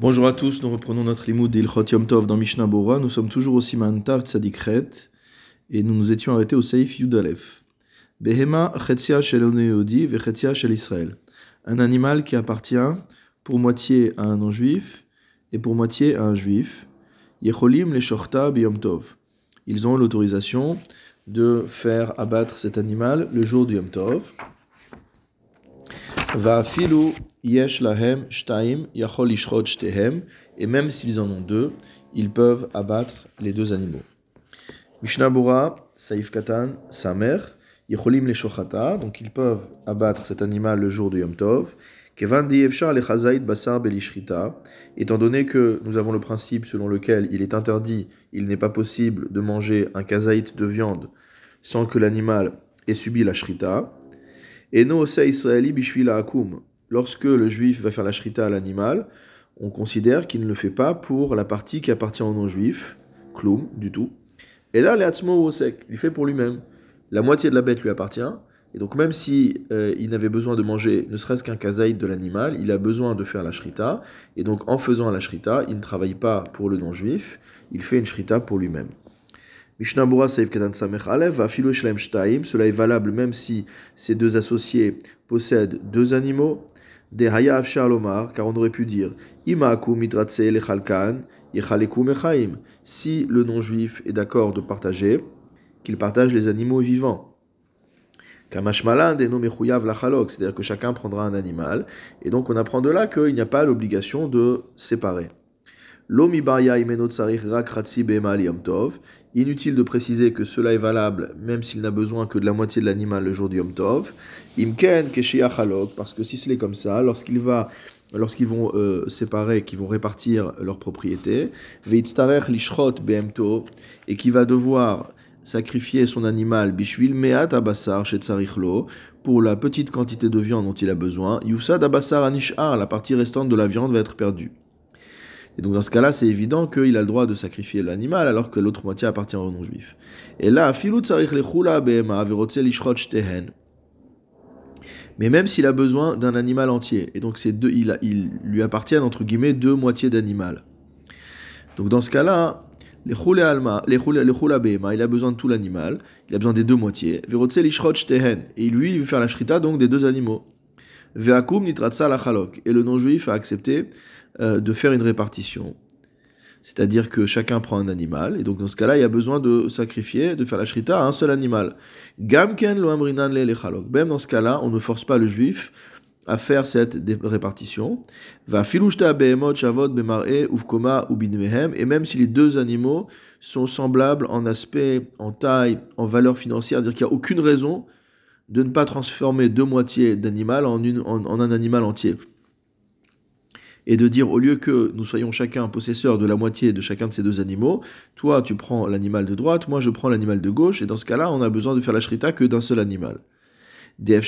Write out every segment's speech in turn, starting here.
Bonjour à tous, nous reprenons notre limoud d'Ilchot Yom Tov dans Mishnah Bora. Nous sommes toujours au Siman Tav Tzadikret et nous nous étions arrêtés au Seif Yudalef. Behema Chetzia Shel Yehudi Vechetzia Shel Israël. Un animal qui appartient pour moitié à un non-juif et pour moitié à un juif. Yecholim le Shorta Yom Tov. Ils ont l'autorisation de faire abattre cet animal le jour du Yom Tov. Va filu yesh lahem shtaim yachol. Et même s'ils en ont deux, ils peuvent abattre les deux animaux. Mishnah Saif Katan, sa mère, yecholim le shochata. Donc ils peuvent abattre cet animal le jour du Yom Tov. Kevan dievshar le chazait basar belishrita. Étant donné que nous avons le principe selon lequel il est interdit, il n'est pas possible de manger un kazaït de viande sans que l'animal ait subi la shrita. Et no israeli bishvila akum. Lorsque le juif va faire la shrita à l'animal, on considère qu'il ne le fait pas pour la partie qui appartient au non-juif, kloum, du tout. Et là, le osek, il fait pour lui-même. La moitié de la bête lui appartient. Et donc, même si euh, il n'avait besoin de manger ne serait-ce qu'un kazaïd de l'animal, il a besoin de faire la shrita. Et donc, en faisant la shrita, il ne travaille pas pour le non-juif, il fait une shrita pour lui-même. Mishnah Saif Katan Samech Alev, Shlaim Shtaim, cela est valable même si ces deux associés possèdent deux animaux. Des Haya Afshar Lomar, car on aurait pu dire Imaaku Mitratse Lechalkan, Yechaleku Mechaim. Si le non-juif est d'accord de partager, qu'il partage les animaux vivants. Kamashmalan des Mechuyav Lachalok, c'est-à-dire que chacun prendra un animal. Et donc on apprend de là qu'il n'y a pas l'obligation de séparer. Inutile de préciser que cela est valable même s'il n'a besoin que de la moitié de l'animal le jour du Yom Tov. Imken parce que si c'est comme ça, lorsqu'ils vont euh, séparer, qu'ils vont répartir leurs propriétés, lishrot behemto, et qui va devoir sacrifier son animal bishvil meat abassar chez pour la petite quantité de viande dont il a besoin, yusad abassar anishar, la partie restante de la viande va être perdue. Et donc dans ce cas-là, c'est évident qu'il a le droit de sacrifier l'animal alors que l'autre moitié appartient aux non-juifs. Et là, mais même s'il a besoin d'un animal entier, et donc c'est deux, il, lui appartiennent entre guillemets deux moitiés d'animal. Donc dans ce cas-là, les alma, il a besoin de tout l'animal, il a besoin des deux moitiés. Et lui, il veut faire la shrita donc des deux animaux. Et le non-juif a accepté euh, de faire une répartition. C'est-à-dire que chacun prend un animal, et donc dans ce cas-là, il y a besoin de sacrifier, de faire la shrita à un seul animal. Gamken lo amrinan le Même dans ce cas-là, on ne force pas le juif à faire cette répartition. Va filushta behemot shavot bemare uvkoma ubinmehem. Et même si les deux animaux sont semblables en aspect, en taille, en valeur financière, c'est-à-dire qu'il n'y a aucune raison de ne pas transformer deux moitiés d'animal en, en un animal entier et de dire au lieu que nous soyons chacun possesseur de la moitié de chacun de ces deux animaux, toi tu prends l'animal de droite, moi je prends l'animal de gauche, et dans ce cas-là on a besoin de faire la shrita que d'un seul animal. Parce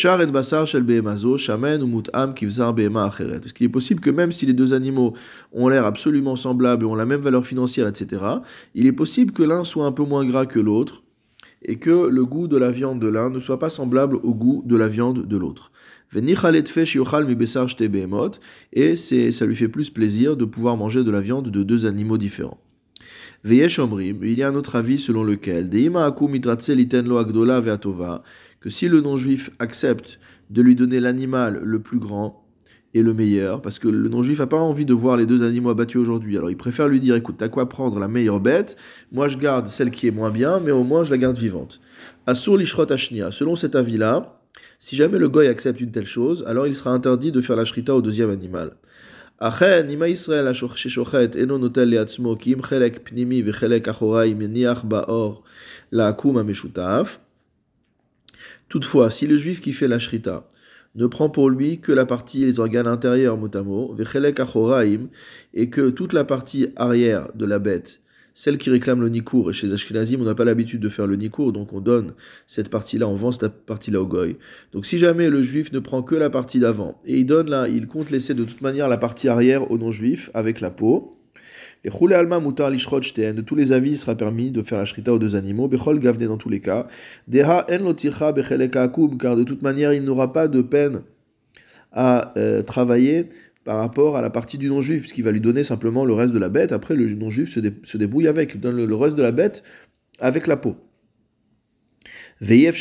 qu'il est possible que même si les deux animaux ont l'air absolument semblables ont la même valeur financière, etc., il est possible que l'un soit un peu moins gras que l'autre et que le goût de la viande de l'un ne soit pas semblable au goût de la viande de l'autre. Et ça lui fait plus plaisir de pouvoir manger de la viande de deux animaux différents. il y a un autre avis selon lequel que si le non-juif accepte de lui donner l'animal le plus grand et le meilleur, parce que le non-juif n'a pas envie de voir les deux animaux abattus aujourd'hui, alors il préfère lui dire écoute, t'as quoi prendre la meilleure bête, moi je garde celle qui est moins bien, mais au moins je la garde vivante. Asur lishrot ashnia, selon cet avis-là, si jamais le goy accepte une telle chose, alors il sera interdit de faire la shrita au deuxième animal. Toutefois, si le juif qui fait la shrita ne prend pour lui que la partie les organes intérieurs et que toute la partie arrière de la bête celle qui réclame le Nikour, et chez Ashkenazim, on n'a pas l'habitude de faire le Nikour, donc on donne cette partie-là, on vend cette partie-là au Goy. Donc si jamais le juif ne prend que la partie d'avant, et il donne là, il compte laisser de toute manière la partie arrière au non-juif avec la peau, et alma mutar de tous les avis, il sera permis de faire la shrita aux deux animaux, bechol gavne dans tous les cas, deha en lotircha car de toute manière, il n'aura pas de peine à euh, travailler par rapport à la partie du non-juif, puisqu'il va lui donner simplement le reste de la bête. Après, le non-juif se, débrouille avec, il donne le, reste de la bête avec la peau. Et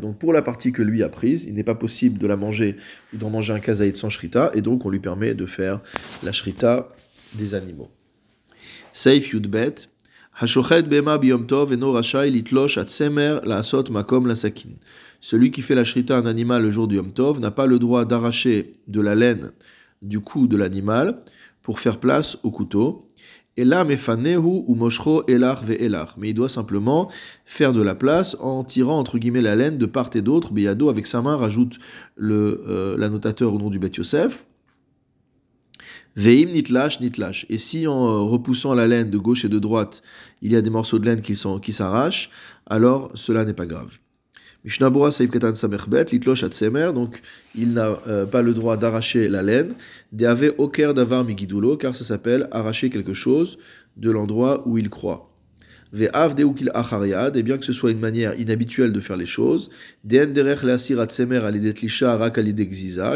donc pour la partie que lui a prise, il n'est pas possible de la manger ou d'en manger un kazaïd sans shrita, et donc on lui permet de faire la shrita des animaux. Yudbet, Bema Tov Litlosh Makom Celui qui fait la shrita un animal le jour du Yom Tov n'a pas le droit d'arracher de la laine du cou de l'animal pour faire place au couteau. Ou moshro elar ve Mais il doit simplement faire de la place en tirant entre guillemets la laine de part et d'autre. Beyado avec sa main rajoute le euh, l'annotateur au nom du Bet Yosef. Veim nitlash nitlash. Et si en euh, repoussant la laine de gauche et de droite, il y a des morceaux de laine qui qui s'arrachent, alors cela n'est pas grave. Donc il n'a euh, pas le droit d'arracher la laine. Deave Oker Davar Migidulo, car ça s'appelle arracher quelque chose de l'endroit où il croit. Deukil Achariad, et bien que ce soit une manière inhabituelle de faire les choses, Den Derech Leasir Atsemer Alidetlisha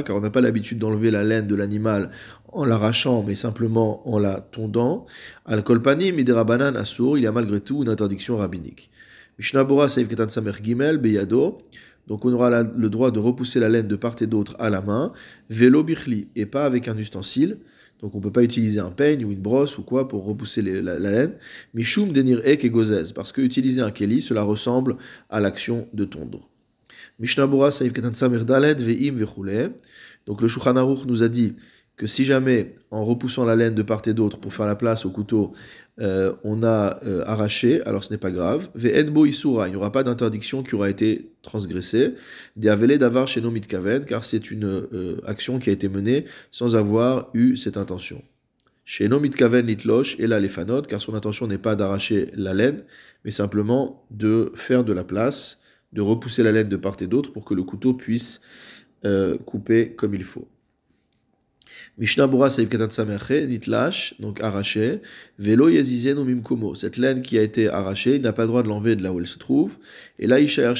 car on n'a pas l'habitude d'enlever la laine de l'animal en l'arrachant, mais simplement en la tondant. Al Kolpanim Miderabanan Asur, il y a malgré tout une interdiction rabbinique. Mishnabura Saif Ketan Samer Gimel Beyado. Donc on aura le droit de repousser la laine de part et d'autre à la main. Vélo bichli et pas avec un ustensile. Donc on ne peut pas utiliser un peigne ou une brosse ou quoi pour repousser la, laine. Mishum denir ek et gozez. Parce que utiliser un keli, cela ressemble à l'action de tondre. Mishnabura Saif Ketan Samer Dalet Veim Vechule. Donc le Shulchan nous a dit que si jamais, en repoussant la laine de part et d'autre pour faire la place au couteau, euh, on a euh, arraché, alors ce n'est pas grave. Isura, il n'y aura pas d'interdiction qui aura été transgressée. De'avele davar chez mitkaven, car c'est une euh, action qui a été menée sans avoir eu cette intention. Chez mitkaven litlosh, et là les fanot, car son intention n'est pas d'arracher la laine, mais simplement de faire de la place, de repousser la laine de part et d'autre pour que le couteau puisse couper comme il faut. Mishnah Bura Nitlash, donc arraché, Velo Yezizenu Mimkomo. Cette laine qui a été arrachée, il n'a pas le droit de l'enlever de là où elle se trouve. Et là, Isha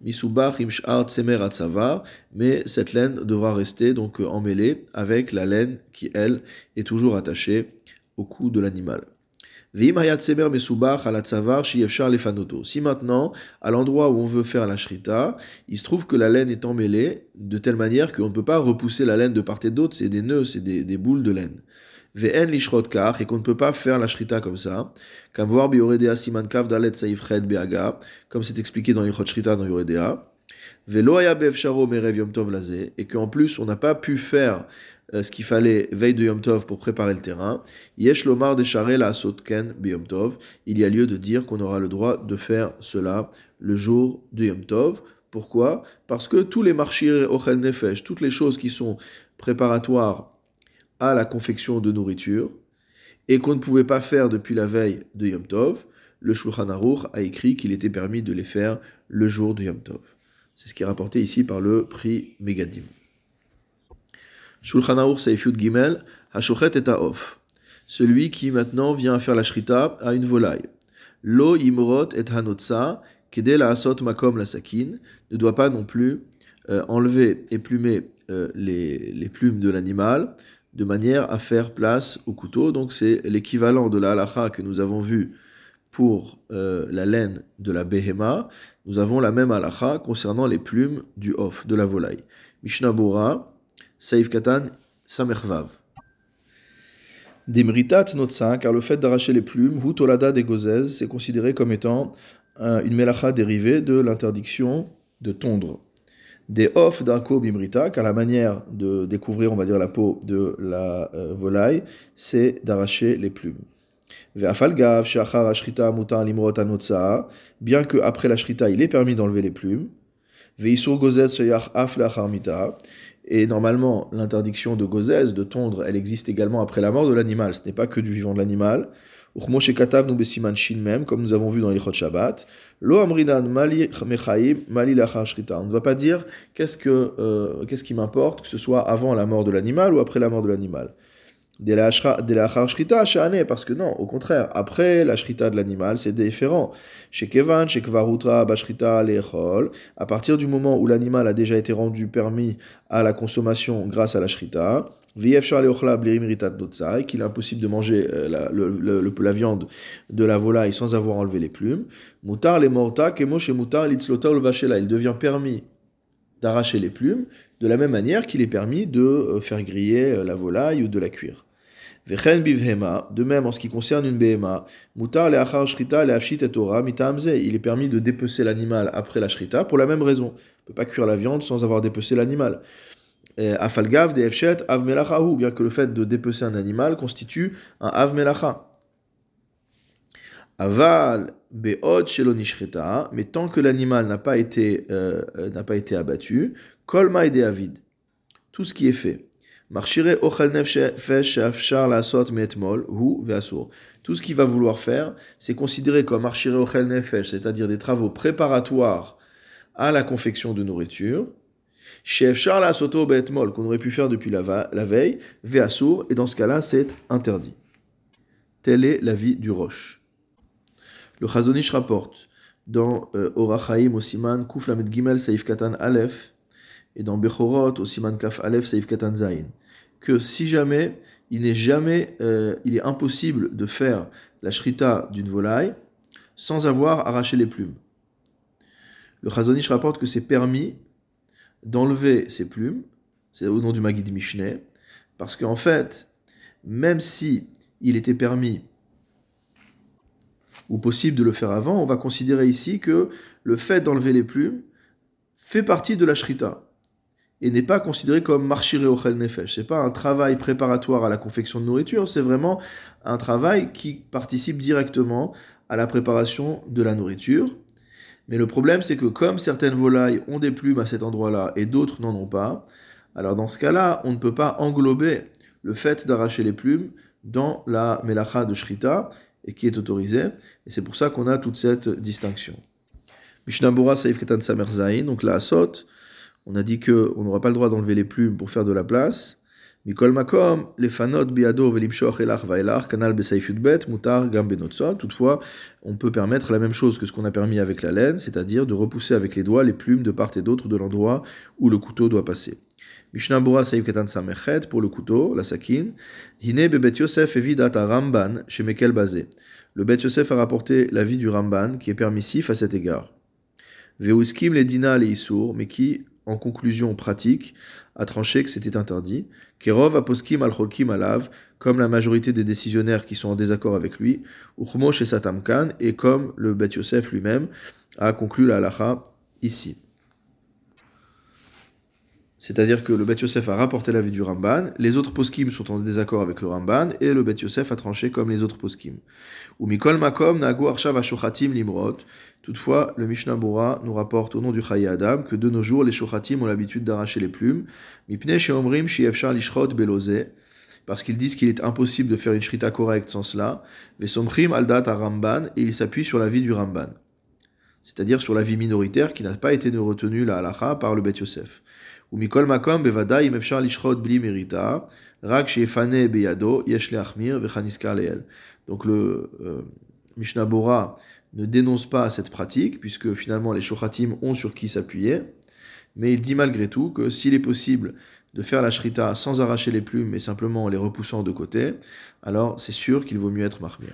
Misubach Imshar Tsemer Atsavar, mais cette laine devra rester donc emmêlée avec la laine qui, elle, est toujours attachée au cou de l'animal. Si maintenant, à l'endroit où on veut faire la shrita, il se trouve que la laine est emmêlée de telle manière qu'on ne peut pas repousser la laine de part et d'autre, c'est des nœuds, c'est des, boules de laine. Et qu'on ne peut pas faire la shrita comme ça, siman kav dalet beaga, comme c'est expliqué dans l'Ichot Shrita dans Yoredea. Velo merev et qu'en plus on n'a pas pu faire ce qu'il fallait veille de Yom Tov pour préparer le terrain. Yesh lomar de la sotken Yom Tov. Il y a lieu de dire qu'on aura le droit de faire cela le jour de Yom Tov. Pourquoi? Parce que tous les marchés ochel nefesh, toutes les choses qui sont préparatoires à la confection de nourriture, et qu'on ne pouvait pas faire depuis la veille de Yom Tov, le Shulchan Aruch a écrit qu'il était permis de les faire le jour de Yom Tov. C'est ce qui est rapporté ici par le prix Megadim. Shulchan Aruch Seifut Gimel, Hashochet et. Celui qui maintenant vient faire la shrita à une volaille. Lo imrot et hanotsa, kedel asot makom la sakin, ne doit pas non plus euh, enlever et plumer euh, les, les, plumes de l'animal de manière à faire place au couteau. Donc c'est l'équivalent de la halacha que nous avons vu pour euh, la laine de la behema. Nous avons la même halacha concernant les plumes du off, de la volaille. Mishnah Saif Katan, Samervav. Demritat notsa, car le fait d'arracher les plumes, hutolada des gozez, c'est considéré comme étant une melacha dérivée de l'interdiction de tondre. Des off d'arco bimrita, car la manière de découvrir, on va dire, la peau de la euh, volaille, c'est d'arracher les plumes. Bien que après la shrita, il est permis d'enlever les plumes. Et normalement, l'interdiction de gozès, de tondre, elle existe également après la mort de l'animal. Ce n'est pas que du vivant de l'animal. Comme nous avons vu dans l'Ichot Shabbat. Lo mali mali On ne va pas dire qu'est-ce, que, euh, qu'est-ce qui m'importe, que ce soit avant la mort de l'animal ou après la mort de l'animal. De la shrita shane, parce que non, au contraire, après la shrita de l'animal, c'est différent. Chez Kevan, chez Kvarutra, Bashrita, Lechol, à partir du moment où l'animal a déjà été rendu permis à la consommation grâce à la shrita, qu'il est impossible de manger euh, la, viande de la volaille sans avoir enlevé les plumes. Mutar les morta, kemo chez mutar l'itzlota il devient permis d'arracher les plumes, de la même manière qu'il est permis de euh, faire griller euh, la volaille ou de la cuire. De même, en ce qui concerne une et Torah il est permis de dépecer l'animal après la shrita pour la même raison. On ne peut pas cuire la viande sans avoir dépecé l'animal. Afalgav de efshet av bien que le fait de dépecer un animal constitue un av melacha. Aval shelonishcheta, mais tant que l'animal n'a pas été euh, pas été abattu, kol de avid, tout ce qui est fait. Marchire ochel nefesh la sot ve'asur. Tout ce qu'il va vouloir faire, c'est considéré comme marchire ochel nefesh, c'est-à-dire des travaux préparatoires à la confection de nourriture. Chef Charles Asoto Betmol, qu'on aurait pu faire depuis la, veille, Ve'asur, et dans ce cas-là, c'est interdit. Telle est l'avis du Roche. Le Chazonish rapporte dans euh, Orachaim au Siman Kuf Lamed Gimel Saif Katan Aleph et dans Bechorot au Siman Kaf Aleph Saif Katan Zain que si jamais il n'est jamais, euh, il est impossible de faire la shrita d'une volaille sans avoir arraché les plumes. Le Chazonish rapporte que c'est permis d'enlever ses plumes, c'est au nom du Magid Mishneh, parce qu'en fait, même si il était permis ou possible de le faire avant, on va considérer ici que le fait d'enlever les plumes fait partie de la shrita et n'est pas considéré comme marchire ochel nefesh. C'est pas un travail préparatoire à la confection de nourriture, c'est vraiment un travail qui participe directement à la préparation de la nourriture. Mais le problème, c'est que comme certaines volailles ont des plumes à cet endroit-là et d'autres n'en ont pas, alors dans ce cas-là, on ne peut pas englober le fait d'arracher les plumes dans la melacha de Shrita, et qui est autorisée. Et c'est pour ça qu'on a toute cette distinction. Mishnabura Saif Ketan Samer donc la Asot, on a dit qu'on n'aura pas le droit d'enlever les plumes pour faire de la place. Mikol makom, les fanot biado velimshoch elach vaelach, kanal bet, mutar gam Toutefois, on peut permettre la même chose que ce qu'on a permis avec la laine, c'est-à-dire de repousser avec les doigts les plumes de part et d'autre de l'endroit où le couteau doit passer. Mishnah Bora Saïf Ketan Samechet pour le couteau, la sakin. Hine bebet Yosef evidat Ramban chez Mekel Bazé. Le Bet Yosef a rapporté l'avis du Ramban qui est permissif à cet égard. Veuskim le dina le isur, mais qui en conclusion pratique, a tranché que c'était interdit. Kerov aposkim al alav, comme la majorité des décisionnaires qui sont en désaccord avec lui, Uchmosh et Satamkan, et comme le Bet Yosef lui-même a conclu la halacha ici. C'est-à-dire que le Bet Yosef a rapporté l'avis du Ramban, les autres poskim sont en désaccord avec le Ramban, et le Bet Yosef a tranché comme les autres poskim. Ou Makom. Toutefois, le Mishnah Bora nous rapporte au nom du Chayi Adam que de nos jours, les Shochatim ont l'habitude d'arracher les plumes. Mipne Sheomrim Lishrot Belose. Parce qu'ils disent qu'il est impossible de faire une shrita correcte sans cela. Vesomchim Aldat Ramban, et ils s'appuient sur l'avis du Ramban. C'est-à-dire sur l'avis minoritaire qui n'a pas été retenu la halacha par le Bet Yosef. Donc le euh, Mishnah Bora ne dénonce pas cette pratique, puisque finalement les shochatim ont sur qui s'appuyer, mais il dit malgré tout que s'il est possible de faire la shrita sans arracher les plumes, mais simplement en les repoussant de côté, alors c'est sûr qu'il vaut mieux être marmir.